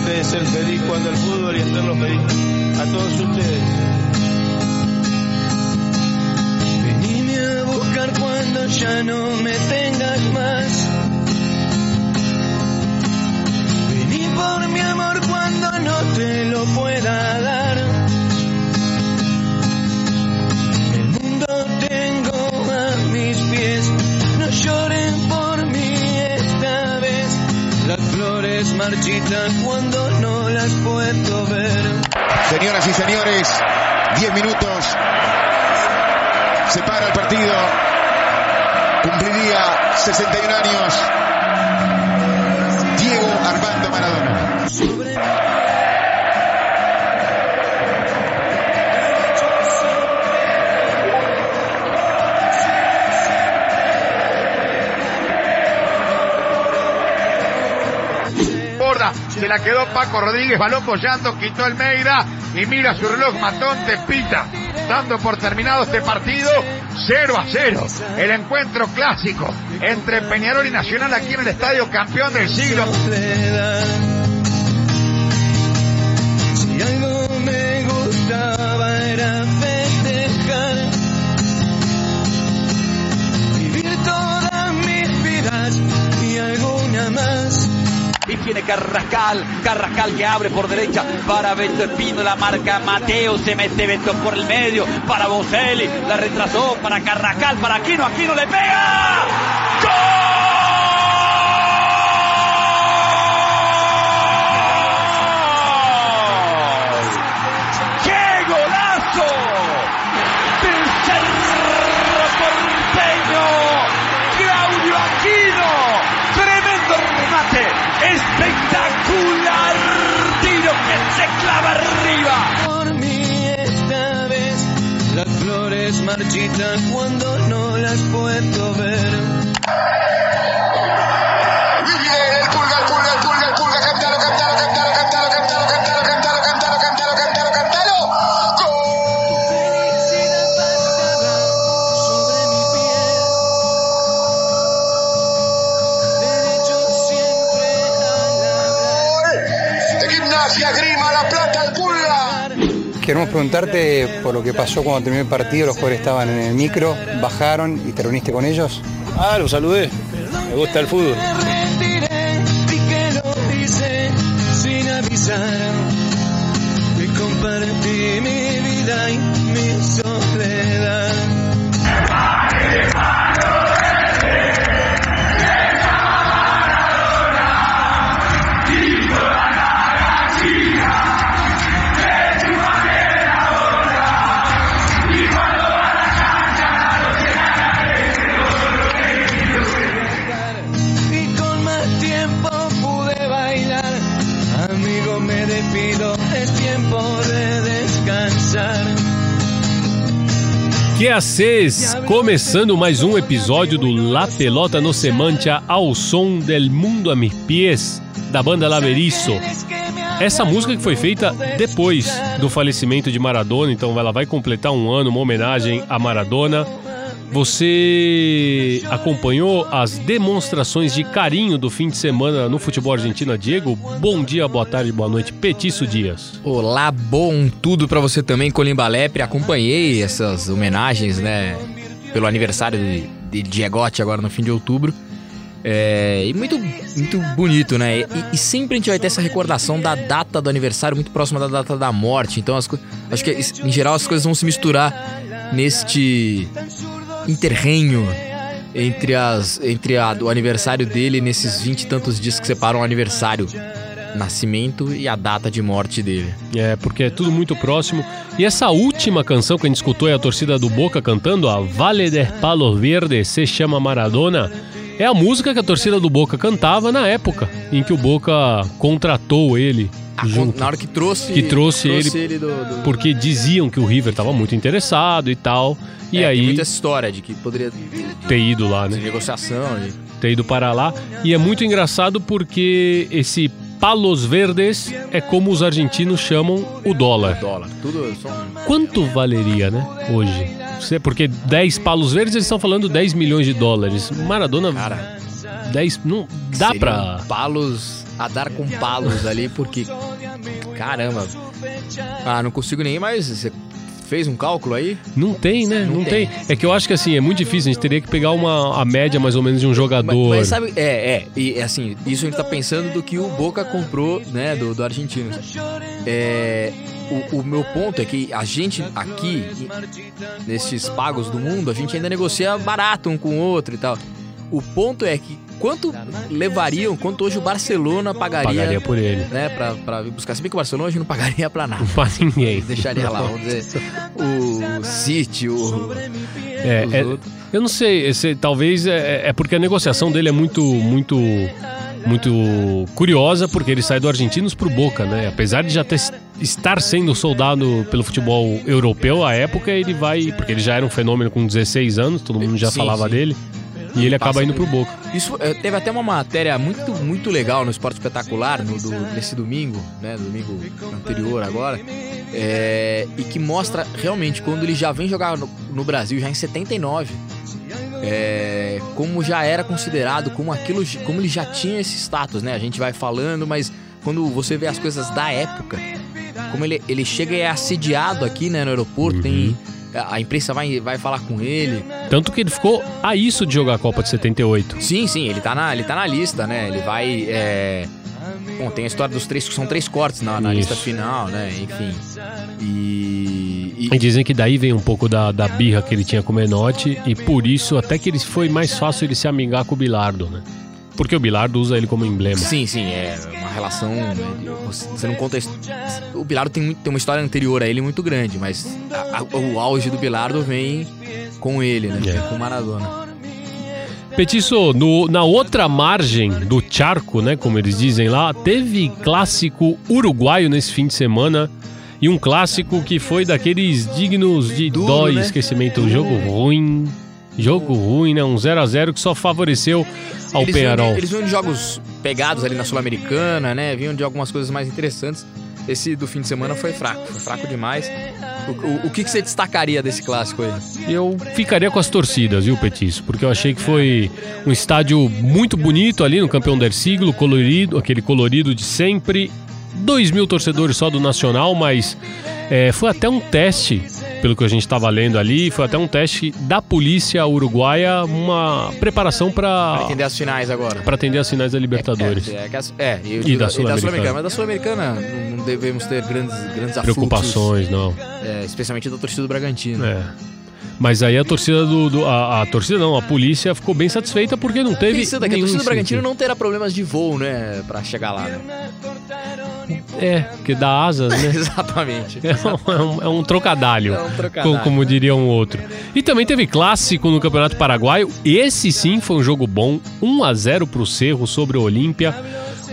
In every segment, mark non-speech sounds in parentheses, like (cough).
de ser feliz cuando el fútbol y hacerlo feliz a todos ustedes. Venime a buscar cuando ya no me tengas más. Vení por mi amor cuando no te lo pueda marchitan cuando no las puedo ver. Señoras y señores, 10 minutos. Se para el partido. Cumpliría 61 años. Diego Armando Maradona. Se la quedó Paco Rodríguez, balón bollando, quitó el Meira y mira su reloj matón, te pita, dando por terminado este partido 0 a 0. El encuentro clásico entre Peñarol y Nacional aquí en el estadio campeón del siglo. Tiene Carrascal, Carrascal que abre por derecha para Beto Espino, la marca Mateo, se mete Beto por el medio, para Boselli, la retrasó, para Carrascal, para Aquino, Aquino le pega. ¡Gol! Espectacular tiro que se clava arriba. Por mí esta vez las flores marchitan cuando no las puedo ver. Queremos preguntarte por lo que pasó cuando terminó el partido, los jugadores estaban en el micro, bajaron y te reuniste con ellos. Ah, lo saludé. Me gusta el fútbol. Que acês! Começando mais um episódio do La Pelota no Semantia ao som del mundo a mis pies, da banda Laveriço. Essa música que foi feita depois do falecimento de Maradona, então ela vai completar um ano, uma homenagem a Maradona. Você acompanhou as demonstrações de carinho do fim de semana no futebol argentino, Diego? Bom dia, boa tarde, boa noite, Petiço Dias. Olá, bom tudo pra você também, Colimba Lepre. Acompanhei essas homenagens, né? Pelo aniversário de, de Diegote agora no fim de outubro. É, e muito, muito bonito, né? E, e sempre a gente vai ter essa recordação da data do aniversário muito próxima da data da morte. Então, as, acho que em geral as coisas vão se misturar neste interrenho entre, as, entre a, o aniversário dele nesses vinte e tantos dias que separam o aniversário, nascimento e a data de morte dele. É, porque é tudo muito próximo. E essa última canção que a gente escutou é a torcida do Boca cantando, a Vale de Palos Verdes se chama Maradona. É a música que a torcida do Boca cantava na época em que o Boca contratou ele A- junto. na hora que trouxe, Que trouxe ele- do, do- Porque diziam que o River estava muito interessado e tal. E É, tem aí muita essa história de que poderia ter ido lá, de né? negociação. de- Ter ido para lá. E é muito engraçado porque esse Palos Verdes é como os argentinos chamam o dólar. dólar. Tudo só Quanto valeria, né, hoje? Porque 10 palos verdes eles estão falando 10 milhões de dólares. Maradona, Cara, 10. Não dá seriam pra. palos a dar com palos ali, porque. Caramba. Ah, não consigo nem mais. Fez um cálculo aí? Não tem, né? Não, Não tem. tem. É que eu acho que assim, é muito difícil. A gente teria que pegar uma, a média mais ou menos de um Mas, jogador. mas sabe, é, é, e assim, isso a gente tá pensando do que o Boca comprou, né, do, do argentino. É, o, o meu ponto é que a gente aqui, nesses pagos do mundo, a gente ainda negocia barato um com o outro e tal. O ponto é que quanto levariam, quanto hoje o Barcelona pagaria, Pagaria por ele. né, pra, pra buscar. Se bem que o Barcelona hoje não pagaria pra nada. Pra ninguém. Deixaria lá, vamos dizer, o City, o, É, é- eu não sei, esse- talvez é, é porque a negociação dele é muito, muito, muito curiosa, porque ele sai do Argentinos pro Boca, né? Apesar de já ter, estar sendo soldado pelo futebol europeu à época, ele vai, porque ele já era um fenômeno com 16 anos, todo mundo já Sim, falava sim. dele, e ele acaba Passa indo pro Boca. Isso eh, teve até uma matéria muito, muito legal no Esporte Espetacular no, do- nesse domingo, né? Domingo anterior agora. é, e que mostra realmente quando ele já vem jogar no, no Brasil, já em 79. é, como já era considerado, como aquilo, como ele já tinha esse status, né? A gente vai falando, mas quando você vê as coisas da época, como ele, ele chega e é assediado aqui, né, no aeroporto, tem. A imprensa vai, vai falar com ele. Tanto que ele ficou a isso de jogar a Copa de 78. Sim, sim, ele tá na, ele tá na lista, né? Ele vai. É... Bom, tem a história dos três. São três cortes na, na lista final, né? Enfim. E. E e dizem que daí vem um pouco da, da birra que ele tinha com o Menotti, e por isso até que ele foi mais fácil ele se amigar com o Bilardo, né? Porque o Bilardo usa ele como emblema. sim, sim, é uma relação. né, Você não conta. O Bilardo tem, tem uma história anterior a ele muito grande, mas a- a- o auge do Bilardo vem com ele, né? É. Com o Maradona. Petiço, no- na outra margem do charco, né, como eles dizem lá, teve clássico uruguaio nesse fim de semana e um clássico que foi daqueles dignos de Duro, dó e né? esquecimento. Jogo ruim, jogo ruim, né, um 0 a 0 que só favoreceu ao eles vinham, Penharol. de, eles vinham de jogos pegados ali na Sul-Americana, né? Vinham de algumas coisas mais interessantes. Esse do fim de semana foi fraco, foi fraco demais. O, o- o que, que você destacaria desse clássico aí? Eu ficaria com as torcidas, viu, Petiço? Porque eu achei que foi um estádio muito bonito ali no Campeão del Siglo, colorido, aquele colorido de sempre. Dois mil torcedores só do Nacional, mas é, foi até um teste, pelo que a gente estava lendo ali, foi até um teste da polícia uruguaia, uma preparação para entender as finais agora. para atender as finais da Libertadores. É, é, é, eu E digo da da Sul-Americana. Mas da Sul-Americana não, devemos ter grandes, grandes afluxos, Preocupações, não. é, especialmente da torcida do Bragantino. É. Mas aí a torcida do. do- a, a torcida não, a polícia ficou bem satisfeita porque não teve. Pensando aqui, a torcida do Bragantino não terá problemas de voo, né? Pra chegar lá, né? É, que dá asas, né? (laughs) Exatamente. É um, é um trocadalho. É um trocadalho. co- Como diria um outro. E também teve clássico no Campeonato Paraguaio. Esse sim foi um jogo bom. 1 a 0 pro Cerro sobre o Olímpia.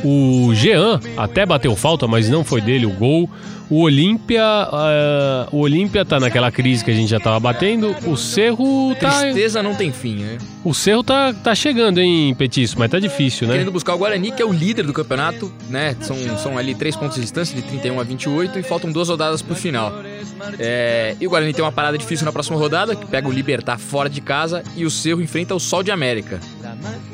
O Jean até bateu falta, mas não foi dele o gol. O Olímpia. ah, o Olímpia tá naquela crise que a gente já tava batendo. O Cerro tá. Tristeza não tem fim, né? O Cerro tá, tá chegando, hein, Petício? Mas tá difícil, né? Querendo buscar o Guarani, que é o líder do campeonato, né? São, são ali três pontos de distância, de 31 a 28, e faltam duas rodadas pro final. É, e o Guarani tem uma parada difícil na próxima rodada, que pega o Libertar fora de casa, e o Cerro enfrenta o Sol de América.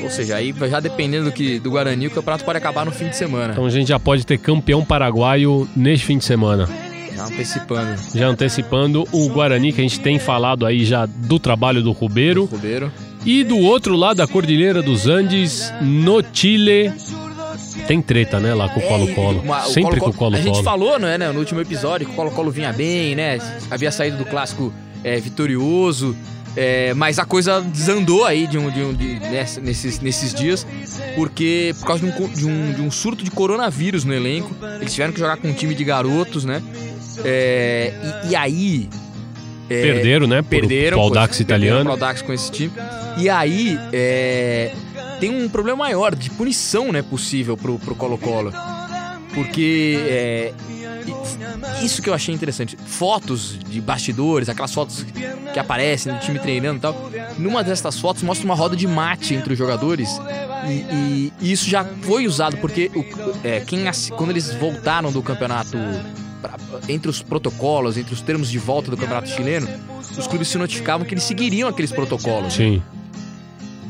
Ou seja, aí já dependendo do, que, do Guarani, o campeonato pode acabar no fim de semana. Então a gente já pode ter campeão paraguaio neste fim de semana. Já antecipando Já antecipando o Guarani, que a gente tem falado aí já do trabalho do Rubeiro. Rubeiro. E do outro lado da Cordilheira dos Andes, no Chile, tem treta, né, lá com o Colo-Colo. É, uma- o Sempre com Colo-Colo- o A gente Colo-Colo. falou, não é, né, no último episódio, que o Colo-Colo vinha bem, né? Havia saído do clássico é, vitorioso. É, mas a coisa desandou aí de um, de um, de- ness- nesses, nesses dias, porque por causa de um, de, um, de um surto de coronavírus no elenco, eles tiveram que jogar com um time de garotos, né? É, e, e aí. é, Perderam, né, por, perderam esse- perderam italiano. com esse time. E aí, é, tem um problema maior de punição, né, possível pro Colo-Colo. Porque é, isso que eu achei interessante. Fotos de bastidores, aquelas fotos que aparecem do time treinando e tal. Numa dessas fotos mostra uma roda de mate entre os jogadores. E, e- isso já foi usado porque o- é, quem quando eles voltaram do campeonato entre os protocolos, entre os termos de volta do campeonato chileno, os clubes se notificavam que eles seguiriam aqueles protocolos. Sim.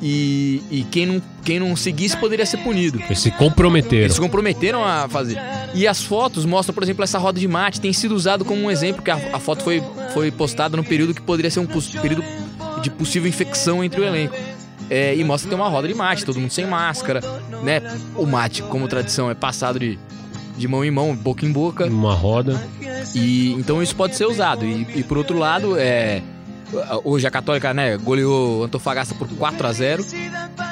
E, e quem, não, quem não seguisse poderia ser punido. Eles se comprometeram. Eles se comprometeram a fazer. E as fotos mostram, por exemplo, essa roda de mate. Tem sido usado como um exemplo, que a, a foto foi, foi postada no período que poderia ser um período de possível infecção entre o elenco. É, e mostra que tem uma roda de mate, todo mundo sem máscara, né? O mate, como tradição, é passado de, de mão em mão, boca em boca. Uma roda. E então isso pode ser usado. E, e por outro lado, é, hoje a Católica, né, goleou Antofagasta por 4 a 0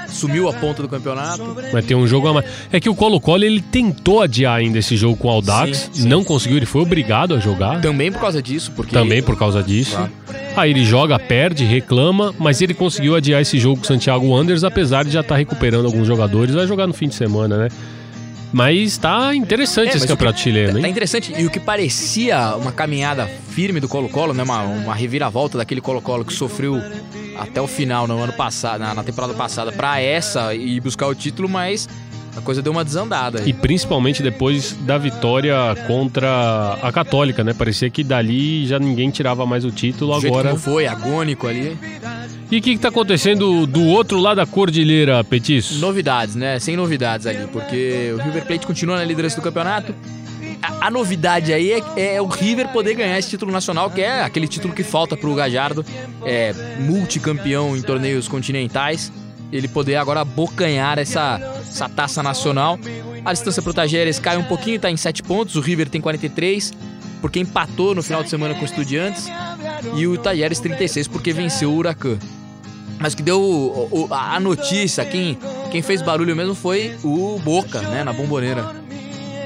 sumiu a ponta do campeonato. Vai ter um jogo a mais. É que o Colo-Colo ele tentou adiar ainda esse jogo com o Audax, Sim, sim. não conseguiu, ele foi obrigado a jogar. Também por causa disso, porque Também por causa disso. Claro. Aí ele joga, perde, reclama, mas ele conseguiu adiar esse jogo com o Santiago Wanderers, apesar de já estar recuperando alguns jogadores. Vai jogar no fim de semana, né? Mas tá interessante É, esse campeonato que- chileno, Tá hein? interessante. E o que parecia uma caminhada firme do Colo-Colo, né? Uma, uma reviravolta daquele Colo-Colo que sofreu até o final no ano passado, na, na temporada passada, pra essa e buscar o título, mas a coisa deu uma desandada. E principalmente depois da vitória contra a Católica, né? Parecia que dali já ninguém tirava mais o título. Do jeito Agora. como foi, agônico ali. E o que, que tá acontecendo do outro lado da cordilheira, Petis? Novidades, né? Sem novidades ali, porque o River Plate continua na liderança do campeonato. A, a novidade aí é, é o River poder ganhar esse título nacional, que é aquele título que falta pro Gajardo, é multicampeão em torneios continentais. Ele poder agora abocanhar essa, essa taça nacional. A distância pro Tajeres cai um pouquinho, tá em 7 pontos. O River tem 43, porque empatou no final de semana com o Estudiantes. E o Tajeres 36, porque venceu o Huracan. Mas que deu o- o- a notícia, quem, quem fez barulho mesmo foi o Boca, né, na bomboneira.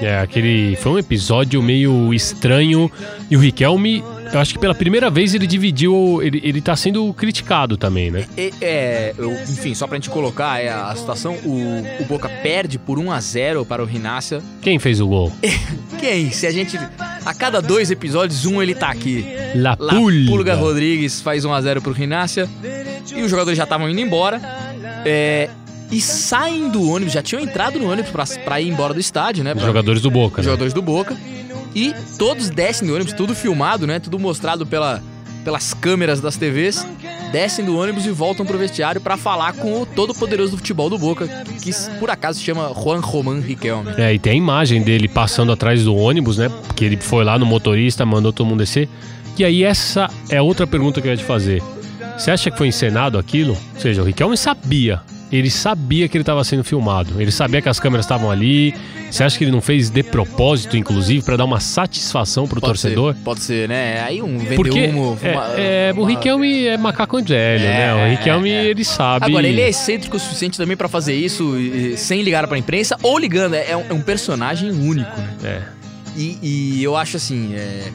É, aquele. Foi um episódio meio estranho. E o Riquelme, eu acho que pela primeira vez ele dividiu. Ele, ele tá sendo criticado também, né? E- é, eu- enfim, só pra gente colocar é, a situação, o, o Boca perde por 1 a 0 para o Rinácia. Quem fez o gol? (laughs) Quem? Se a gente. A cada dois episódios, um ele tá aqui. La La Pulga. Pulga Rodrigues faz 1 a 0 pro Rinácia. E os jogadores já estavam indo embora. É, e saem do ônibus, já tinham entrado no ônibus pra, pra ir embora do estádio, né? Os pra- jogadores do Boca, os né? jogadores do Boca. E todos descem do ônibus, tudo filmado, né? Tudo mostrado pela, pelas câmeras das TVs. Descem do ônibus e voltam pro vestiário pra falar com o todo poderoso do futebol do Boca, que por acaso se chama Juan Román Riquelme. É, e tem a imagem dele passando atrás do ônibus, né? Porque ele foi lá no motorista, mandou todo mundo descer. E aí, essa é outra pergunta que eu ia te fazer. Você acha que foi encenado aquilo? Ou seja, o Riquelme sabia. Ele sabia que ele estava sendo filmado. Ele sabia que as câmeras estavam ali. Você acha que ele não fez de propósito, inclusive, para dar uma satisfação pro torcedor? Ser, pode ser, né? Aí um vendeu Porque humo. é, uma- é, o uma- Riquelme é macaco velho, né? O É, Riquelme, é. ele sabe. Agora, ele é excêntrico o suficiente também pra fazer isso sem ligar pra imprensa ou ligando. É, é um, é um personagem único, né? É. E, e eu acho assim, é,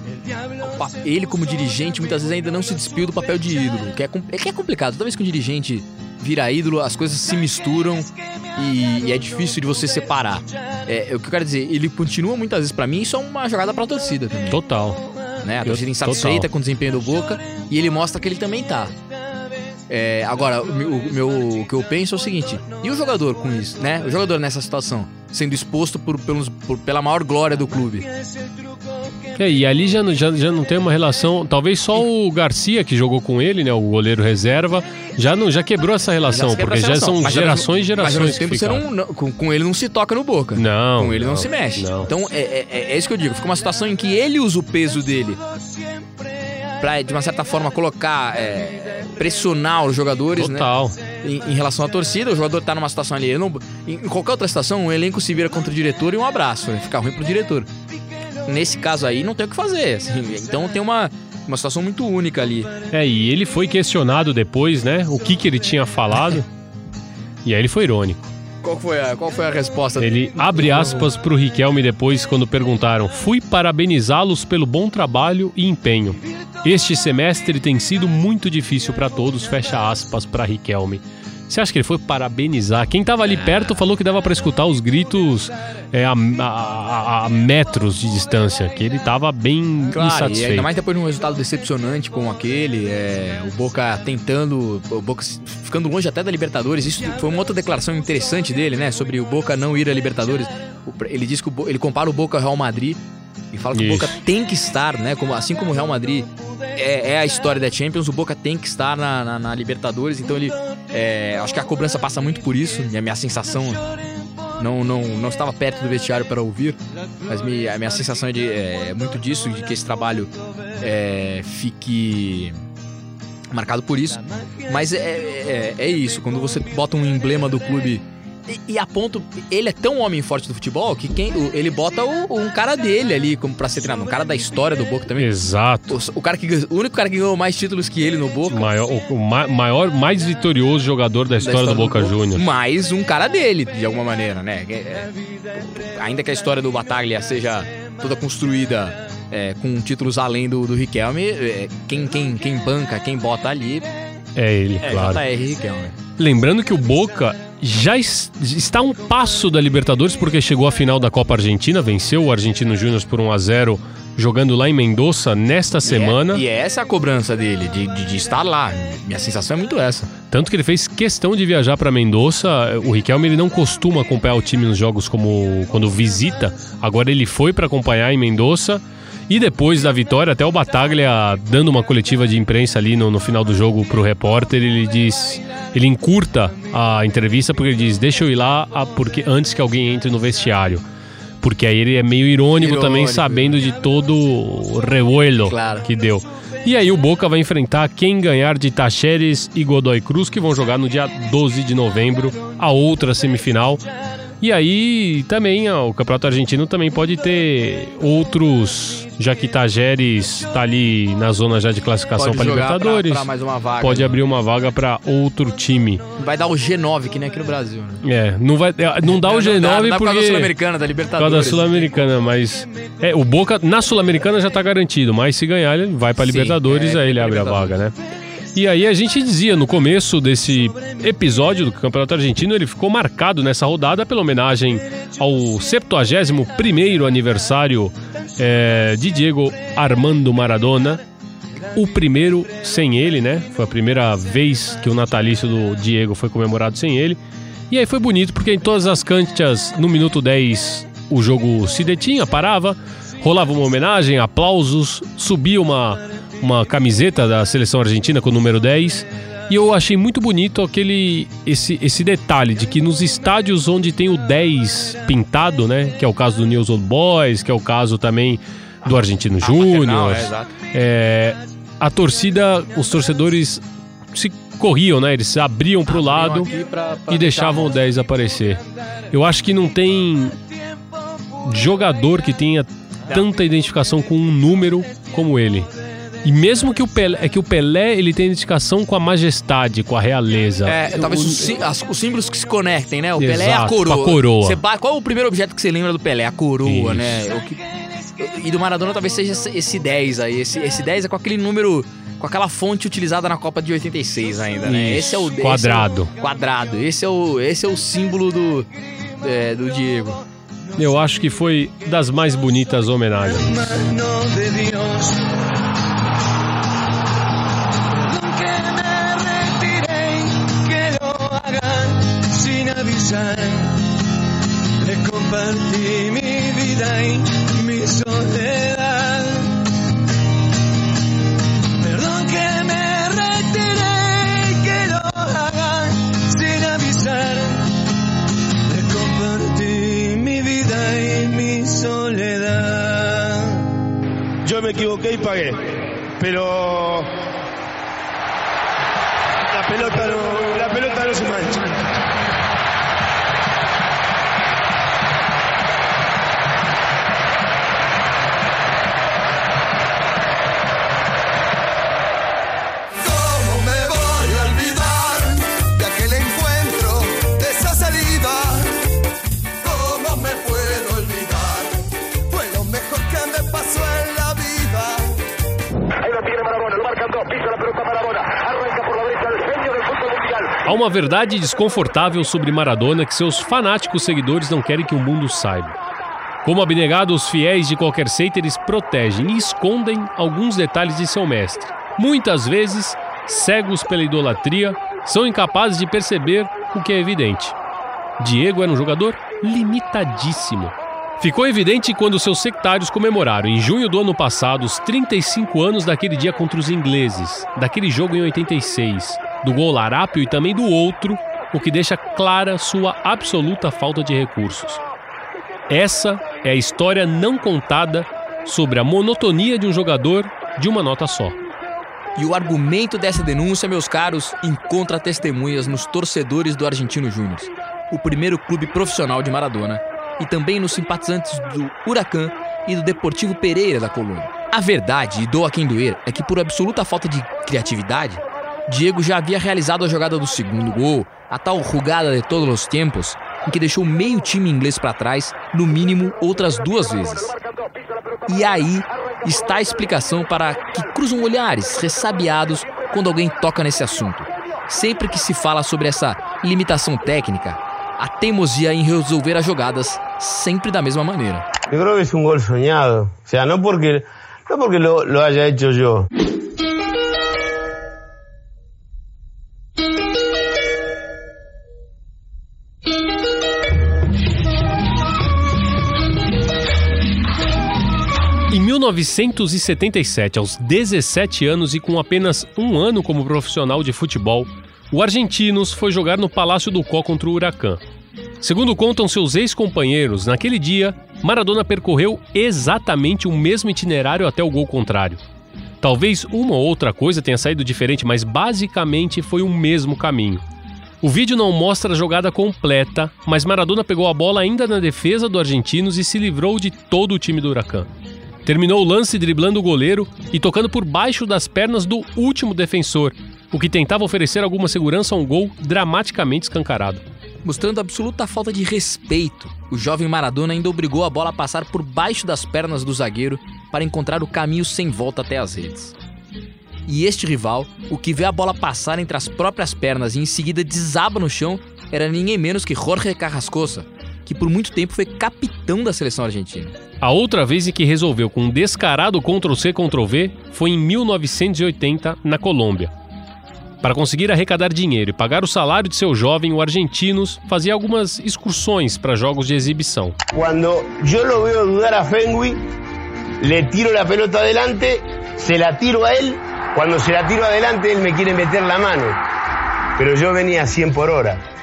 ele como dirigente muitas vezes ainda não se despiu do papel de ídolo, que é, é que é complicado. Toda vez que um dirigente vira ídolo, as coisas se misturam e, e é difícil de você separar. É, o que eu quero dizer, ele continua muitas vezes pra mim, isso é uma jogada pra torcida também. Total. Né? A torcida insatisfeita total. com o desempenho do Boca e ele mostra que ele também tá. É, agora, o o meu- o que eu penso é o seguinte: e o jogador com isso, né? O jogador nessa situação, sendo exposto por, pelos, por- pela maior glória do clube. É, e ali já, não- já, já não tem uma relação. Talvez só o Garcia que jogou com ele, né? O goleiro reserva, já não já quebrou essa relação, quebra porque essa já relação. são Mas gerações e Mas gerações que tempo, você não, não- com, com ele não se toca no boca. Não, Com ele não, não, se mexe. não. Então é- é- é isso que eu digo. Fica uma situação em que ele usa o peso dele pra, de uma certa forma, colocar, é, pressionar os jogadores, né? Total. Em, em relação à torcida, o jogador tá numa situação ali. não- em, em qualquer outra situação, o elenco se vira contra o diretor e um abraço. Né? Fica ruim pro diretor. Nesse caso aí, não tem o que fazer. assim, então tem uma, uma situação muito única ali. É, e ele foi questionado depois, né? O que que ele tinha falado. (laughs) e aí ele foi irônico. Qual foi a, qual foi a resposta? Ele abre aspas pro Riquelme depois quando perguntaram: "Fui parabenizá-los pelo bom trabalho e empenho. Este semestre tem sido muito difícil para todos", fecha aspas para Riquelme. Você acha que ele foi parabenizar? Quem tava ali perto falou que dava para escutar os gritos é, a, a- a- metros de distância, que ele tava bem Claro, e insatisfeito. ainda mais depois de um resultado decepcionante como aquele, é, o Boca tentando, o Boca ficando longe até da Libertadores. Isso foi uma outra declaração interessante dele, né? Sobre o Boca não ir à Libertadores. Ele diz que o ele compara o Boca ao Real Madrid e fala que Isso. o Boca tem que estar, né? Como, assim como o Real Madrid é, é a história da Champions, o Boca tem que estar na, na- na Libertadores. Então ele, É, acho que a cobrança passa muito por isso, e a minha sensação. Não, não, não estava perto do vestiário para ouvir, mas me- a minha sensação é, de, é muito disso, de que esse trabalho é, fique marcado por isso. Mas é, é, é isso, quando você bota um emblema do clube e, e a ponto, ele é tão homem forte do futebol que quem, ele bota o- um cara dele ali como pra ser treinador, um cara da história do Boca também. Exato. O, o cara que, o único cara que ganhou mais títulos que ele no Boca. O maior, o ma- maior, mais vitorioso jogador da história, do Boca Juniors. Mais um cara dele, de alguma maneira, né? É, é, ainda que a história do Bataglia seja toda construída é, com títulos além do, do Riquelme, é, quem, quem, quem banca, quem bota ali É ele, é claro. JR Riquelme. Lembrando que o Boca já es- está um passo da Libertadores porque chegou à final da Copa Argentina, venceu o Argentino Júnior por 1 a 0 jogando lá em Mendoza nesta semana. E, é, e essa a cobrança dele, de, de, de estar lá. Minha sensação é muito essa. Tanto que ele fez questão de viajar para Mendoza. O Riquelme ele não costuma acompanhar o time nos jogos como quando visita. Agora ele foi para acompanhar em Mendoza. E depois da vitória, até o Bataglia dando uma coletiva de imprensa ali no, no final do jogo pro repórter, ele diz, ele encurta a entrevista porque ele diz: "Deixa eu ir lá ah, porque antes que alguém entre no vestiário". Porque aí ele é meio irônico, também, Irônico. sabendo de todo o revuelo Claro. que deu. E aí o Boca vai enfrentar quem ganhar de Tacheres e Godoy Cruz, que vão jogar no dia 12 de novembro, a outra semifinal. E aí também ó, o Campeonato Argentino também pode ter outros, já que Tajeres tá ali na zona já de classificação para jogar pra- Libertadores. pra mais uma vaga. Pode abrir uma vaga para outro time. Vai dar o G9, que nem aqui no Brasil, né? É, não vai é, não dá o G9 (laughs) não dá, não dá por porque causa da Sul-Americana, da por Libertadores. causa da Sul-Americana, mas é, o Boca na Sul-Americana já tá garantido, mas se ganhar ele vai pra Sim, Libertadores, é, aí ele abre a Libertadores. vaga, né? E aí a gente dizia no começo desse episódio do Campeonato Argentino, ele ficou marcado nessa rodada pela homenagem ao 71º aniversário é, de Diego Armando Maradona, o primeiro sem ele, né? Foi a primeira vez que o natalício do Diego foi comemorado sem ele. E aí foi bonito, porque em todas as canchas, no minuto 10, o jogo se detinha, parava, rolava uma homenagem, aplausos, subia uma, uma camiseta da seleção argentina com o número 10. E eu achei muito bonito aquele esse, esse detalhe de que nos estádios onde tem o 10 pintado, né? Que é o caso do News Old Boys, que é o caso também do Argentino Paternal, Júnior. é. É, a torcida, os torcedores se corriam, né? Eles se abriam pro lado aqui pra- pra e deixavam o deixar 10 aparecer. Eu acho que não tem jogador que tenha tanta identificação com um número como ele. E mesmo que o Pelé, é que o Pelé ele tem identificação com a majestade, com a realeza. É, talvez O- os, as- os símbolos que se conectem, né? O Pelé é a Exato, coroa. com a coroa. Você qual é o primeiro objeto que você lembra do Pelé? A coroa, Isso. né? O que- e do Maradona talvez seja esse- esse 10 aí. Esse, esse 10 é com aquele número. Com aquela fonte utilizada na Copa de 86 ainda, né? Isso, Esse é o esse é o- quadrado. quadrado. Esse é o, esse é o símbolo do, é, do Diego. Eu acho que foi das mais bonitas homenagens. Compartí mi vida y mi soledad. Perdón que me retire, que lo hagan sin avisar. Le compartí mi vida y mi soledad. Yo me equivoqué y pagué. Pero. Uma verdade desconfortável sobre Maradona que seus fanáticos seguidores não querem que o mundo saiba. Como abnegados, os fiéis de qualquer seita eles protegem e escondem alguns detalhes de seu mestre. Muitas vezes, cegos pela idolatria, são incapazes de perceber o que é evidente. Diego era um jogador limitadíssimo. Ficou evidente quando seus sectários comemoraram, em junho do ano passado, os 35 anos daquele dia contra os ingleses, daquele jogo em 86. Do gol larápio e também do outro, o que deixa clara sua absoluta falta de recursos. Essa é a história não contada sobre a monotonia de um jogador de uma nota só. E o argumento dessa denúncia, meus caros, encontra testemunhas nos torcedores do Argentino Júnior, o primeiro clube profissional de Maradona, e também nos simpatizantes do Huracan e do Deportivo Pereira da Colônia. A verdade, e doa quem doer, é que por absoluta falta de criatividade, Diego já havia realizado a jogada do segundo gol, a tal jugada de todos os tempos, em que deixou meio time inglês para trás, no mínimo outras duas vezes. E aí está a explicação para que cruzam olhares ressabiados quando alguém toca nesse assunto. Sempre que se fala sobre essa limitação técnica, a teimosia em resolver as jogadas sempre da mesma maneira. Eu creo que es un gol soñado. O sea, no porque, no porque lo, lo haya hecho yo. 1977, aos 17 anos e com apenas um ano como profissional de futebol, o Argentinos foi jogar no Palácio do Có contra o Huracan. Segundo contam seus ex-companheiros, naquele dia, Maradona percorreu exatamente o mesmo itinerário até o gol contrário. Talvez uma ou outra coisa tenha saído diferente, mas basicamente foi o mesmo caminho. O vídeo não mostra a jogada completa, mas Maradona pegou a bola ainda na defesa do Argentinos e se livrou de todo o time do Huracan. Terminou o lance driblando o goleiro e tocando por baixo das pernas do último defensor, o que tentava oferecer alguma segurança a um gol dramaticamente escancarado. Mostrando absoluta falta de respeito, o jovem Maradona ainda obrigou a bola a passar por baixo das pernas do zagueiro para encontrar o caminho sem volta até as redes. E este rival, o que vê a bola passar entre as próprias pernas e em seguida desaba no chão, era ninguém menos que Jorge Carrascosa, que por muito tempo foi capitão da seleção argentina. A outra vez em que resolveu com um descarado Ctrl-C, Ctrl-V foi em 1980, na Colômbia. Para conseguir arrecadar dinheiro e pagar o salário de seu jovem, o Argentinos fazia algumas excursões para jogos de exibição. Cuando yo lo veo dudar a Fenwick, le tiro la pelota adelante, se la tiro a él. Cuando se la tiro adelante, él me quiere meter la mano. Pero yo venía a 100 por hora.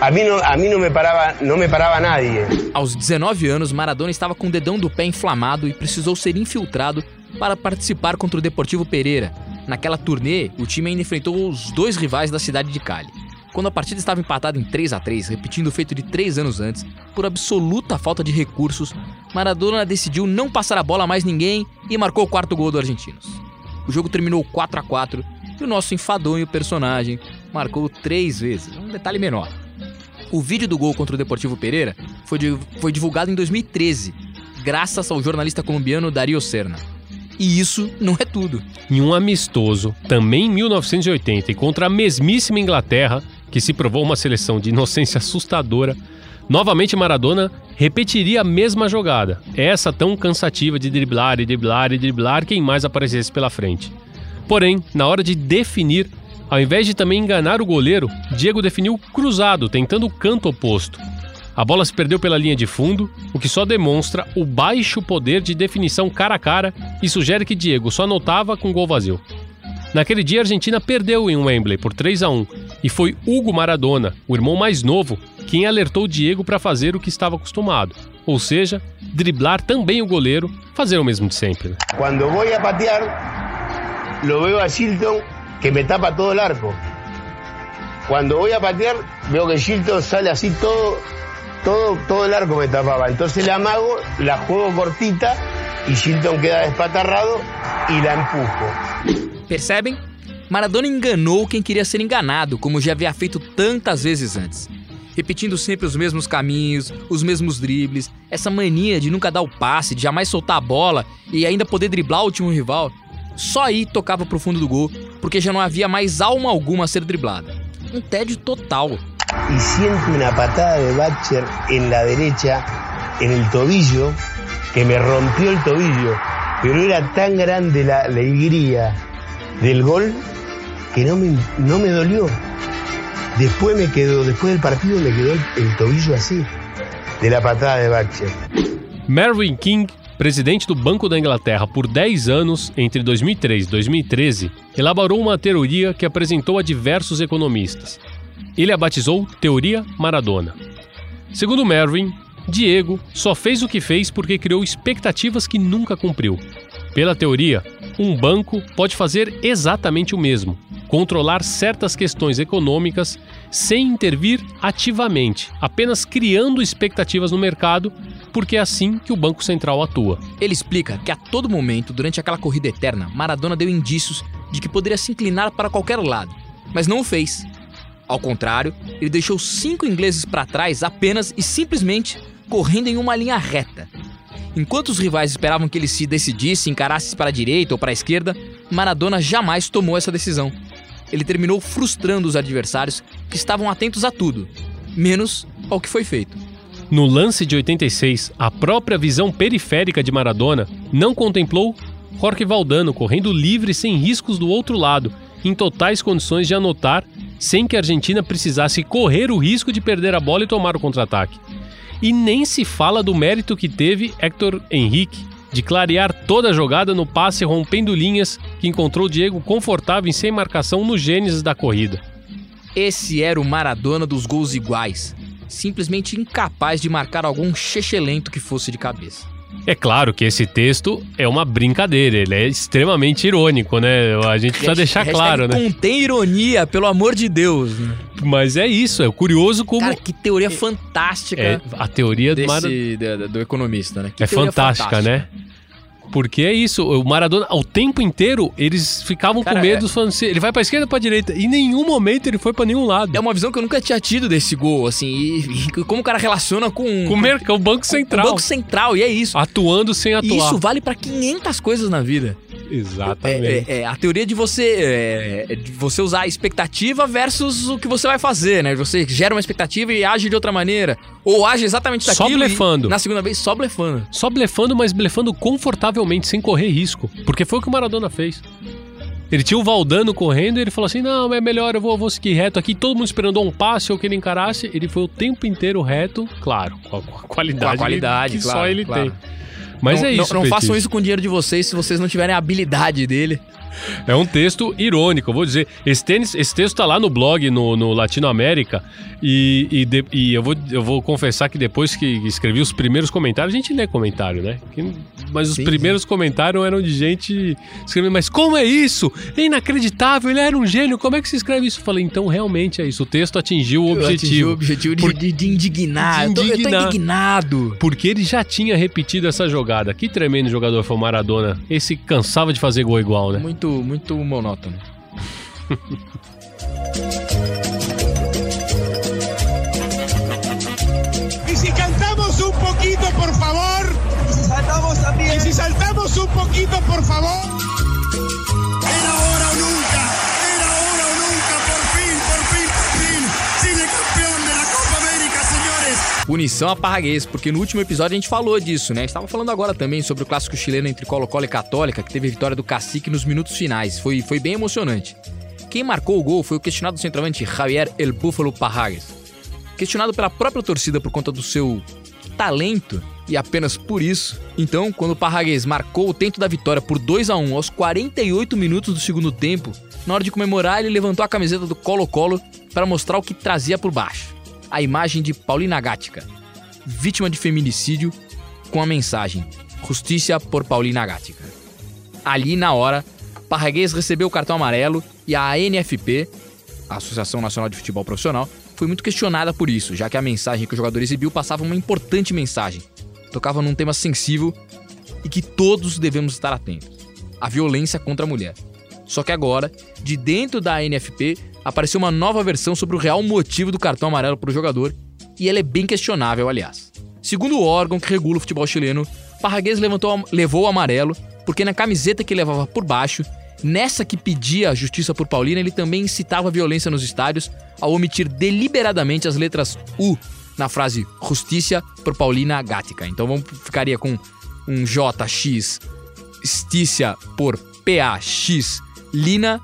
A mí, no, a mí no, me paraba, no me paraba nadie. Aos 19 anos, Maradona estava com o dedão do pé inflamado e precisou ser infiltrado para participar contra o Deportivo Pereira. Naquela turnê, o time ainda enfrentou os dois rivais da cidade de Cali. Quando a partida estava empatada em 3 a 3 repetindo o feito de três anos antes, por absoluta falta de recursos, Maradona decidiu não passar a bola a mais ninguém e marcou o quarto gol do Argentinos. O jogo terminou 4 a 4 e o nosso enfadonho personagem marcou três vezes, um detalhe menor. O vídeo do gol contra o Deportivo Pereira foi, foi divulgado em 2013, graças ao jornalista colombiano Darío Serna. E isso não é tudo. Em um amistoso, também em 1980, e contra a mesmíssima Inglaterra, que se provou uma seleção de inocência assustadora, novamente Maradona repetiria a mesma jogada, essa tão cansativa de driblar e driblar e driblar quem mais aparecesse pela frente. Porém, na hora de definir, ao invés de também enganar o goleiro, Diego definiu cruzado, tentando o canto oposto. A bola se perdeu pela linha de fundo, o que só demonstra o baixo poder de definição cara a cara e sugere que Diego só anotava com gol vazio. Naquele dia, a Argentina perdeu em Wembley por 3 a 1 e foi Hugo Maradona, o irmão mais novo, quem alertou Diego para fazer o que estava acostumado, ou seja, driblar também o goleiro, fazer o mesmo de sempre. Quando vou a patear, lo veo a Shilton que me tapa todo el arco. Cuando voy a patear, veo que Shilton sale así todo, todo, todo el arco me tapaba. Entonces la amago, la juego cortita y Shilton queda despatarrado y la empujo. Percebem? Maradona enganou quem queria ser enganado, como já havia feito tantas vezes antes. Repetindo sempre os mesmos caminhos, os mesmos dribles, essa mania de nunca dar o passe, de jamais soltar a bola e ainda poder driblar o último rival. Só aí tocava pro fundo do gol, porque já não havia mais alma alguma a ser driblada. Um tédio total. Y siento una patada de Batcher en la derecha, en el tobillo, que me rompió el tobillo. Pero era tan grande la alegría del gol que no me, no me dolió. Después me quedó, después del partido me quedó el, el tobillo así, de la patada de Batcher. Mervyn King presidente do Banco da Inglaterra por 10 anos entre 2003 e 2013, elaborou uma teoria que apresentou a diversos economistas. Ele a batizou Teoria Maradona. Segundo Mervyn, Diego só fez o que fez porque criou expectativas que nunca cumpriu. Pela teoria, um banco pode fazer exatamente o mesmo, controlar certas questões econômicas sem intervir ativamente, apenas criando expectativas no mercado, porque é assim que o Banco Central atua. Ele explica que a todo momento, durante aquela corrida eterna, Maradona deu indícios de que poderia se inclinar para qualquer lado, mas não o fez. Ao contrário, ele deixou cinco ingleses para trás apenas e simplesmente correndo em uma linha reta. Enquanto os rivais esperavam que ele se decidisse, encarasse para a direita ou para a esquerda, Maradona jamais tomou essa decisão. Ele terminou frustrando os adversários que estavam atentos a tudo, menos ao que foi feito. No lance de 86, a própria visão periférica de Maradona não contemplou Jorge Valdano correndo livre sem riscos do outro lado, em totais condições de anotar, sem que a Argentina precisasse correr o risco de perder a bola e tomar o contra-ataque. E nem se fala do mérito que teve Héctor Henrique de clarear toda a jogada no passe rompendo linhas que encontrou Diego confortável e sem marcação no gênesis da corrida. Esse era o Maradona dos gols iguais, simplesmente incapaz de marcar algum chechelento que fosse de cabeça. É claro que esse texto é uma brincadeira, ele é extremamente irônico, né? A gente precisa deixar claro, né? Contém ironia, pelo amor de Deus. né? Mas é isso, é curioso como. Cara, que teoria fantástica é, a teoria desse, do, do economista, né? Que É teoria fantástica, né? Porque é isso, o Maradona, ao tempo inteiro, eles ficavam Cara, com medo, é- falando assim, ele vai pra esquerda ou pra direita? Em nenhum momento ele foi pra nenhum lado. É uma visão que eu nunca tinha tido desse gol, assim, e, e como o cara relaciona com, Com o o Banco Central. o Banco Central, e é isso. Atuando sem E atuar. isso vale pra 500 coisas na vida. Exatamente. É, é- é a teoria de você, é, de você usar a expectativa versus o que você vai fazer, né? Você gera uma expectativa e age de outra maneira. Ou age exatamente Só daquilo. e blefando. na segunda vez, só blefando. Só blefando, mas blefando sem correr risco. Porque foi o que o Maradona fez. Ele tinha o Valdano correndo e ele falou assim: não, é melhor, eu vou, vou seguir reto aqui. Todo mundo esperando um passe ou que ele encarasse. Ele foi o tempo inteiro reto, claro, com a, com a qualidade, Com a qualidade, que claro, só ele claro. tem. Mas não, é não- isso, Não, façam Petis. isso com o dinheiro de vocês se vocês não tiverem a habilidade dele. É um texto irônico, vou dizer. Esse, tênis, esse texto tá lá no blog, no, no Latinoamérica, e, e, de- e eu, vou, eu vou confessar que depois que escrevi os primeiros comentários, a gente lê comentário, né? Mas os Sim, primeiros comentários eram de gente escrevendo, mas como é isso? É inacreditável, ele era um gênio, como é que se escreve isso? Eu falei, então realmente é isso, o texto atingiu o objetivo. Atingiu o objetivo de, Por- de- de indignar. De Eu tô- Eu, tô, indignar. indignado. Porque ele já tinha repetido essa jogada. Que tremendo jogador foi o Maradona. Esse cansava de fazer gol igual, né? Muito, muito monótono. Y si cantamos un poquito, por favor. Y si saltamos también. Y si saltamos un poquito, por favor. Punição a Parraguês, porque no último episódio a gente falou disso, né? A gente tava falando agora também sobre o clássico chileno entre Colo-Colo e Católica, que teve a vitória do Cacique nos minutos finais. Foi, foi bem emocionante. Quem marcou o gol foi o questionado centroavante Javier El Búfalo Parragues. Questionado pela própria torcida por conta do seu talento e apenas por isso. Então, quando o Parraguês marcou o tento da vitória por 2 a 1 aos 48 minutos do segundo tempo, na hora de comemorar, ele levantou a camiseta do Colo-Colo para mostrar o que trazia por baixo. A imagem de Paulina Gática, vítima de feminicídio, com a mensagem: Justiça por Paulina Gática. Ali, na hora, Parraguês recebeu o cartão amarelo e a ANFP, a Associação Nacional de Futebol Profissional, foi muito questionada por isso, já que a mensagem que o jogador exibiu passava uma importante mensagem. Tocava num tema sensível e que todos devemos estar atentos: a violência contra a mulher. Só que agora, de dentro da ANFP, apareceu uma nova versão sobre o real motivo do cartão amarelo para o jogador, e ela é bem questionável, aliás. Segundo o órgão que regula o futebol chileno, Parraguês levantou, levou o amarelo porque na camiseta que levava por baixo, nessa que pedia a justiça por Paulina, ele também incitava a violência nos estádios ao omitir deliberadamente as letras U na frase Justiça por Paulina Gática. Então vamos ficaria com um JX Justiça por PAX Lina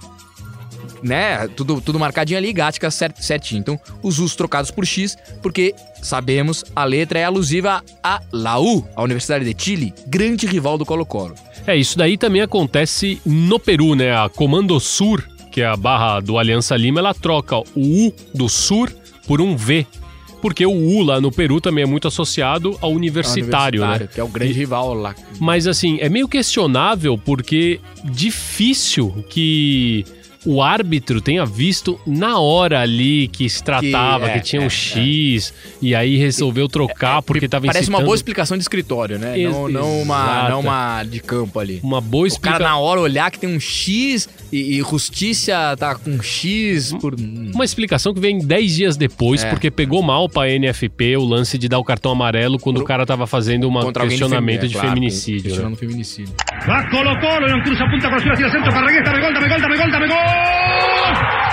né? Tudo, tudo marcadinho ali, Gática cert- certinho. Então, os Us trocados por X, porque sabemos, a letra é alusiva a Laú, a Universidade de Chile, grande rival do Colo-Colo. É, isso daí também acontece no Peru, né? A Comando Sur, que é a barra do Aliança Lima, ela troca o U do Sur por um V. Porque o U lá no Peru também é muito associado ao universitário, Universitário, né? que é o grande rival lá. Mas assim, é meio questionável porque difícil que o árbitro tenha visto na hora ali que se tratava, que, é, tinha um é, X, e aí resolveu trocar porque tava Parece uma boa explicação de escritório, né? Ex- Não, não, uma, não uma de campo ali. Uma boa O explicação. cara na hora olhar que tem um X e, e justiça tá com X por. Uma explicação que vem 10 dias depois, É. porque pegou mal pra NFP o lance de dar o cartão amarelo quando o cara tava fazendo um alguém de questionamento femi- de é, claro, feminicídio. né? Questionando feminicídio. Va Colo Colo, non cruza punta por hacia centro, Parragués, dame gol, dame gol, dame gol, dame gol.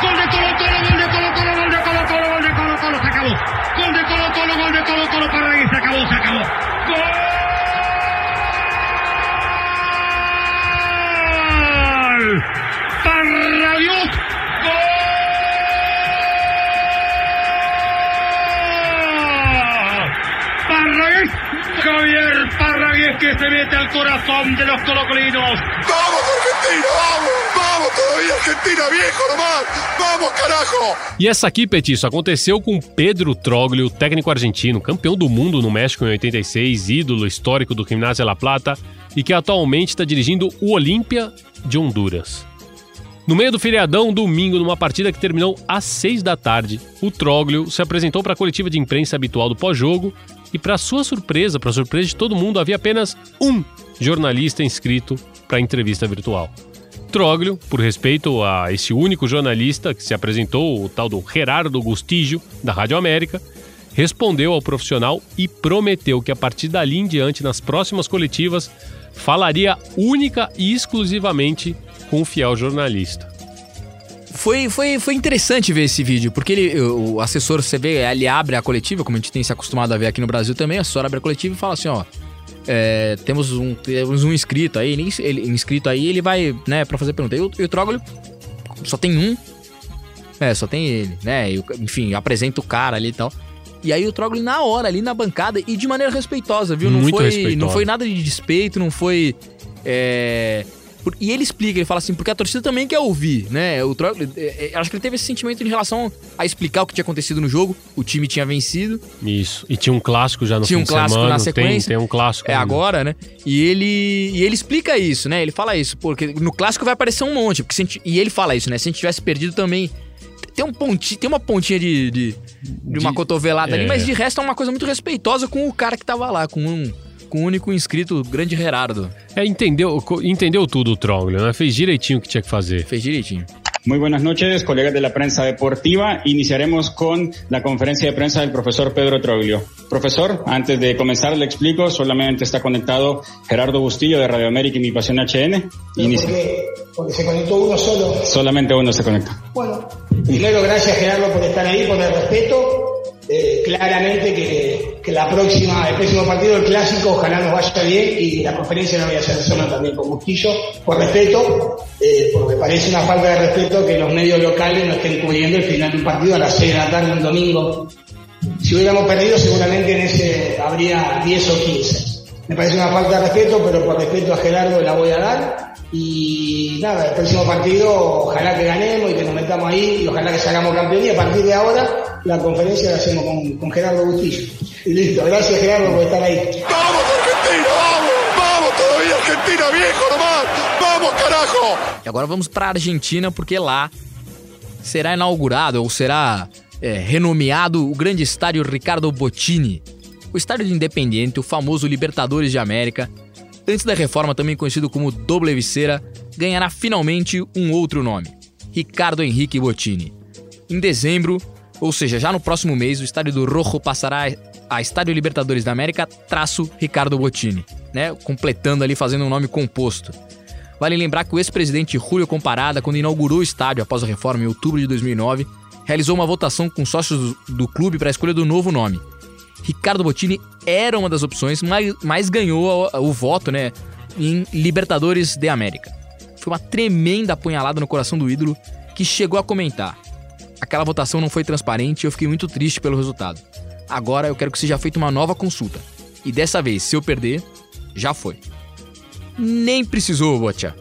Gol de Colo gol de Colo Colo, gol de Colo Colo, gol de Colo Colo, se acabó. Gol de Colo Colo, gol de Colo Colo, Parragués, se acabó, se acabó. Gol. Parragués, gol. Parragués, Javier Parragués que se mete al corazón de los colocolinos. ¡Vamos, Argentina! ¡Vamos! ¡Vamos todavía, Argentina! ¡Viejo nomás! ¡Vamos, carajo! E essa aqui, Petiço, aconteceu com Pedro Troglio, técnico argentino, campeão do mundo no México em 86, ídolo histórico do Gimnasia La Plata e que atualmente está dirigindo o Olímpia de Honduras. No meio do feriadão, domingo, numa partida que terminou às 6 da tarde, o Troglio se apresentou para a coletiva de imprensa habitual do pós-jogo e, para sua surpresa, para surpresa de todo mundo, havia apenas um jornalista inscrito para a entrevista virtual. Troglio, por respeito a esse único jornalista que se apresentou, o tal do Gerardo Gustigio, da Rádio América, respondeu ao profissional e prometeu que a partir dali em diante, nas próximas coletivas, falaria única e exclusivamente com o fiel jornalista. Foi, foi, foi interessante ver esse vídeo, porque ele, o assessor, você vê, ele abre a coletiva, como a gente tem se acostumado a ver aqui no Brasil também, o assessor abre a coletiva e fala assim, ó, é, temos, um, temos um inscrito aí, ele, inscrito aí, ele vai, né, pra fazer pergunta. E o, e o só tem um, é, só tem ele, né, enfim, apresenta o cara ali e tal. E aí o Troglio na hora, ali na bancada, e de maneira respeitosa, viu? Não Muito foi, respeitosa. não foi nada de despeito, não foi... é, por- E ele explica, ele fala assim, porque a torcida também quer ouvir, né? O Troglio, é, é, acho que ele teve esse sentimento em relação a explicar o que tinha acontecido no jogo. O time tinha vencido, Isso. E tinha um clássico já no tinha um clássico semana. na sequência. Tem, tem um clássico. É ainda. agora, né? E ele, e ele explica isso, né? Ele fala isso, porque no clássico vai aparecer um monte. Porque gente- e ele fala isso, né? Se a gente tivesse perdido também. Tem, um ponti, tem uma pontinha de, de, de uma De- cotovelada ali, é. mas de resto é uma coisa muito respeitosa com o cara que tava lá, com um, com o único inscrito, o grande Gerardo. É, entendeu, entendeu tudo o Troglio, né? Fez direitinho o que tinha que fazer. Fez direitinho. Muy buenas noches, colegas de la prensa deportiva. Iniciaremos con la conferencia de prensa del profesor Pedro Troglio. Profesor, antes de comenzar le explico, solamente está conectado Gerardo Bustillo de Radio América y Mi Pasión HN. Inicia. Porque se conectó uno solo. Solamente uno se conecta. Bueno, primero gracias Gerardo por estar ahí, por el respeto. Eh, claramente que, que la próxima, el próximo partido, el clásico, ojalá nos vaya bien y la conferencia la voy a hacer sola también con Bustillo, por respeto, eh, porque parece una falta de respeto que los medios locales no estén cubriendo el final de un partido a las 6 de la tarde un domingo. Si hubiéramos perdido seguramente en ese habría 10 o 15. Me parece una falta de respeto, pero por respeto a Gerardo la voy a dar. Y nada, el próximo partido ojalá que ganemos y que nos metamos ahí y ojalá que salgamos campeón y a partir de ahora la conferencia la hacemos con, con Gerardo Bustillo. Y listo, gracias Gerardo por estar ahí. ¡Vamos, Argentina! ¡Vamos! ¡Vamos todavía, Argentina! ¡Viejo nomás! ¡Vamos, carajo! E agora vamos pra Argentina, porque lá será inaugurado ou será é, renomeado o grande estádio Ricardo Bottini. O estádio de Independiente, o famoso Libertadores de América, antes da reforma também conhecido como Doble Viceira, ganhará finalmente um outro nome: Ricardo Henrique Bottini. Em dezembro, ou seja, já no próximo mês, o estádio do Rojo passará a Estádio Libertadores da América traço Ricardo Bottini, né? Completando ali, fazendo um nome composto. Vale lembrar que o ex-presidente Julio Comparada, quando inaugurou o estádio após a reforma em outubro de 2009, realizou uma votação com sócios do, clube para a escolha do novo nome. Ricardo Bottini era uma das opções, mas, mas ganhou o, o voto né, em Libertadores de América. Foi uma tremenda apunhalada no coração do ídolo que chegou a comentar. Aquela votação não foi transparente e eu fiquei muito triste pelo resultado. Agora eu quero que seja feita uma nova consulta. E dessa vez, se eu perder, já foi. Nem precisou, Botia.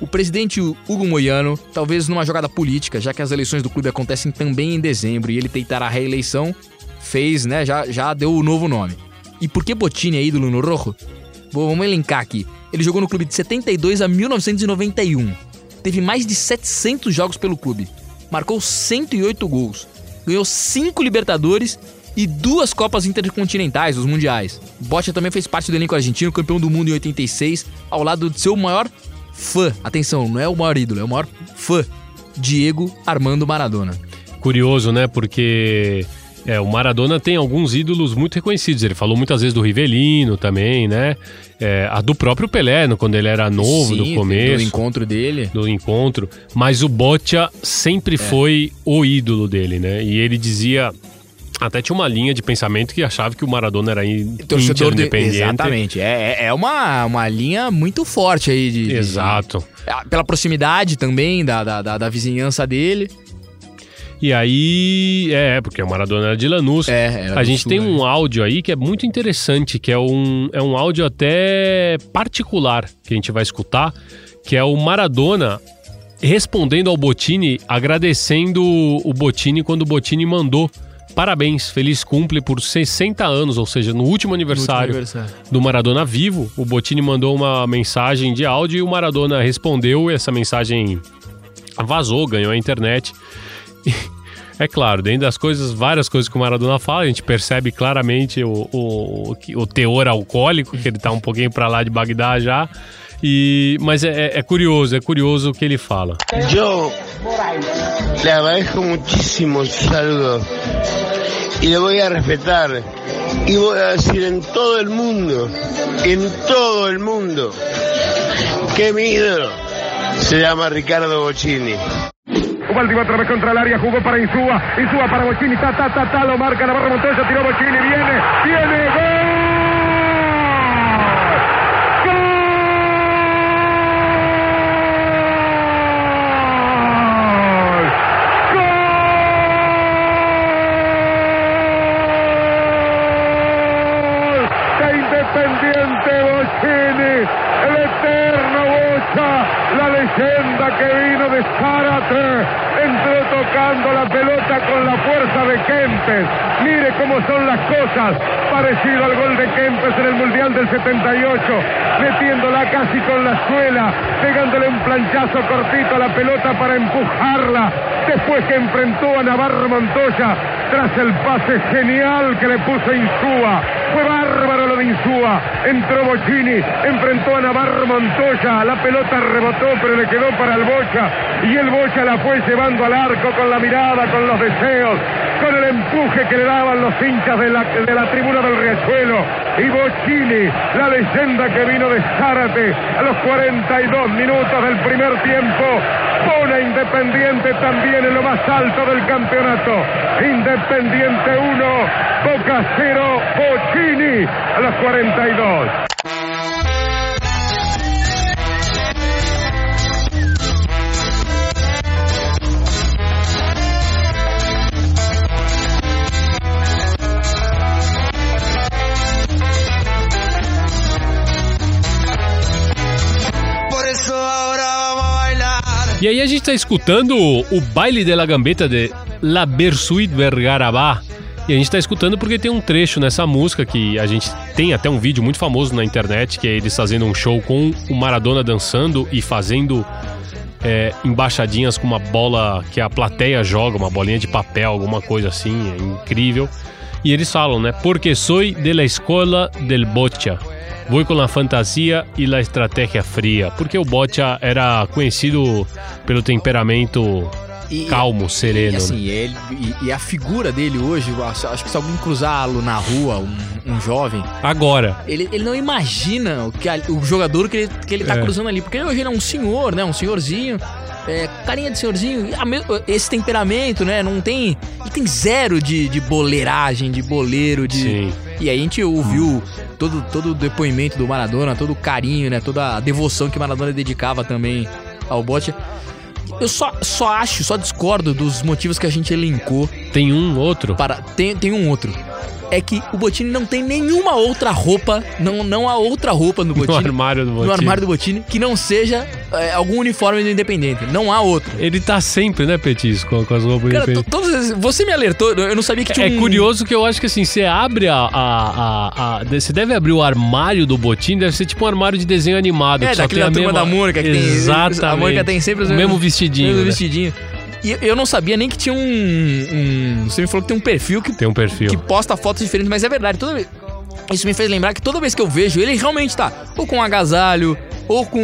O presidente Hugo Moiano, talvez numa jogada política, já que as eleições do clube acontecem também em dezembro e ele tentará a reeleição, fez, né, já, já deu o novo nome. E por que Botini é ídolo no Rojo? Bom, vamos elencar aqui. Ele jogou no clube de 72 a 1991. Teve mais de 700 jogos pelo clube. Marcou 108 gols. Ganhou 5 Libertadores e duas Copas Intercontinentais, os Mundiais. Bocha também fez parte do elenco argentino, campeão do mundo em 86, ao lado de seu maior fã. Atenção, não é o maior ídolo, é o maior fã. Diego Armando Maradona. Curioso, né? Porque é, o Maradona tem alguns ídolos muito reconhecidos. Ele falou muitas vezes do Rivelino também, né? É, a do próprio Pelé, quando ele era novo, Sim, no começo. Do encontro dele. Do encontro. Mas o Boccia sempre é. foi o ídolo dele, né? E ele dizia. Até tinha uma linha de pensamento que achava que o Maradona era torcedor independente. De... Exatamente. É, é uma, uma linha muito forte aí de. Exato. De, pela proximidade também da, da, da, da vizinhança dele. E aí, é, porque o Maradona era de Lanús. É, A gente sul, tem né? um áudio aí que é muito interessante, que é um, é um áudio até particular que a gente vai escutar, que é o Maradona respondendo ao Botini, agradecendo o Botini quando o Botini mandou Parabéns, feliz cumple por 60 anos, ou seja, no último aniversário, No último aniversário. do Maradona vivo. O Botini mandou uma mensagem de áudio e o Maradona respondeu. E essa mensagem vazou, ganhou a internet. (laughs) E, é claro, dentro das coisas, várias coisas que o Maradona fala, a gente percebe claramente o, o, o teor alcoólico, que ele tá um pouquinho para lá de Bagdá já. E, mas é, é curioso, é curioso o que ele fala. Yo le agradezco muchísimo su saludo y le voy a respetar y voy a decir en todo el mundo, en todo el mundo, que mi ídolo se llama Ricardo Bocini. Ubaldi va otra vez contra el área, jugó para Insúa, Insúa para Bochini, ta, ta, ta, ta, lo marca Navarro Montoya, tiró Bochini, viene, viene, gol. El eterno Bocha, la leyenda que vino de Zárate, entró tocando la pelota con la fuerza de Kempes. Mire cómo son las cosas, parecido al gol de Kempes en el Mundial del 78, metiéndola casi con la suela, pegándole un planchazo cortito a la pelota para empujarla, después que enfrentó a Navarro Montoya tras el pase genial que le puso Insúa. Fue bárbaro lo de Insúa. Entró Bochini, enfrentó a Navarro Montoya. La pelota rebotó, pero le quedó para el Bocha. Y el Bocha la fue llevando al arco con la mirada, con los deseos, con el empuje que le daban los hinchas de la, de la tribuna del Riachuelo. Y Bochini, la leyenda que vino de Zárate a los 42 minutos del primer tiempo, pone Independiente también en lo más alto del campeonato. Independiente 1, Boca 0, Bochini a los 42. E aí a gente tá escutando o baile de la gambeta de La Bersuit Vergarabá. E a gente tá escutando porque tem um trecho nessa música que a gente tem até um vídeo muito famoso na internet, que é eles fazendo um show com o Maradona dançando e fazendo é, embaixadinhas com uma bola que a plateia joga, uma bolinha de papel, alguma coisa assim, é incrível. E eles falam, né? Porque soy de la escola del Boccia. Vou com a fantasia e la estratégia fria. Porque o Boccia era conhecido pelo temperamento E- calmo, sereno. E, assim, ele, e, e a figura dele hoje, acho, que se alguém cruzá-lo na rua, um, um jovem, Agora, ele, ele não imagina o, que a- o jogador que ele, que ele tá É. cruzando ali. Porque hoje ele é um senhor, né? Um senhorzinho. É, carinha de senhorzinho. Esse temperamento, né? Não tem. Ele tem zero de, de boleiragem, de boleiro, de. Sim. E aí a gente ouviu todo, todo o depoimento do Maradona, todo o carinho, né? Toda a devoção que o Maradona dedicava também ao bote. Eu só, só acho, só discordo dos motivos que a gente elencou. tem um outro. Para, tem, tem um outro. É que o Botini não tem nenhuma outra roupa, não, não há outra roupa no Botini. No armário do Botini. No armário do Botini, que não seja é, algum uniforme do Independente. Não há outro. Ele tá sempre, né, Petis, com, com as roupas do Cara, to- Independente. você me alertou, eu não sabia que tinha É um... curioso que eu acho que assim, você abre a, a, a- a- Você deve abrir o armário do Botim, deve ser tipo um armário de desenho animado. É, daquele tem da a turma mesma... da Mônica, que tem- Exatamente. a Mônica tem sempre os o mesmo vestidinho. mesmo né? vestidinho. E eu não sabia nem que tinha um, um- Você me falou que tem um perfil que, Tem um perfil. que posta fotos diferentes, mas é verdade. Toda vez, isso me fez lembrar que toda vez que eu vejo ele, realmente tá ou com um agasalho, ou com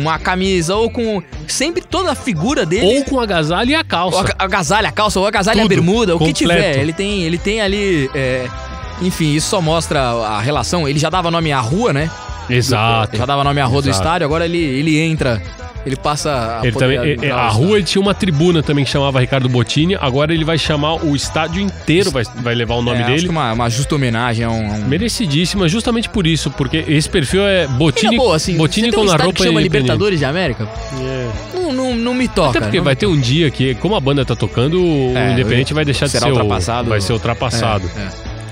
uma camisa, ou com. Sempre toda a figura dele. Ou com agasalho e a calça. Ou a agasalho, a calça, ou a agasalho e a Tudo, bermuda, o que completo. tiver. Ele tem, ele tem ali. é, enfim, isso só mostra a relação. Ele já dava nome à rua, né? Exato. Já dava nome à rua do Exato. estádio, agora ele, ele entra. Ele passa a Ele também, é, no a rua ele tinha uma tribuna também que chamava Ricardo Bottini. Agora ele vai chamar o estádio inteiro, vai, vai levar o nome É, acho dele. que uma, uma justa homenagem um. um- Merecidíssima, justamente por isso, porque esse perfil é Bottini, boa, assim, Bottini com a roupa que chama. Libertadores de América? Não, não, não me toca. Até porque vai ter um dia que, como a banda tá tocando, É, o Independente vai deixar de será ser ultrapassado. vai ser ultrapassado. É, é.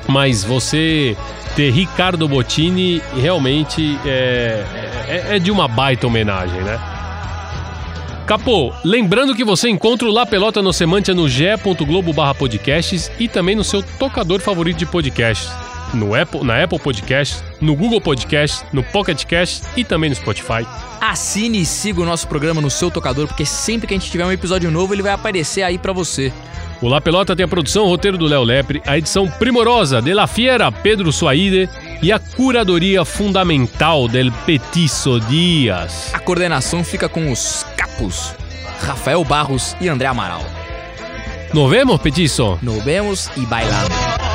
Mas você ter Ricardo Bottini realmente é, é, é de uma baita homenagem, né? Capô, lembrando que você encontra o La Pelota no Semantia no ge.globo barra podcasts e também no seu tocador favorito de podcasts. No Apple, na Apple Podcasts, no Google Podcasts, no Pocket Casts e também no Spotify. Assine e siga o nosso programa no seu tocador, porque sempre que a gente tiver um episódio novo, ele vai aparecer aí pra você. O La Pelota tem a produção, o roteiro do Léo Lepre, a edição primorosa de La Fiera, Pedro Suaide e a curadoria fundamental del Petiço Dias. A coordenação fica com os capos Rafael Barros e André Amaral. Nos vemos, Petiço? Nos vemos e bailando.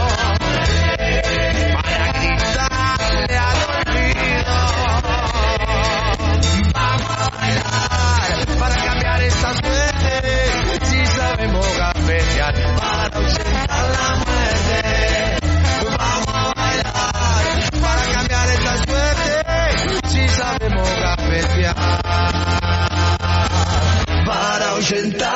Para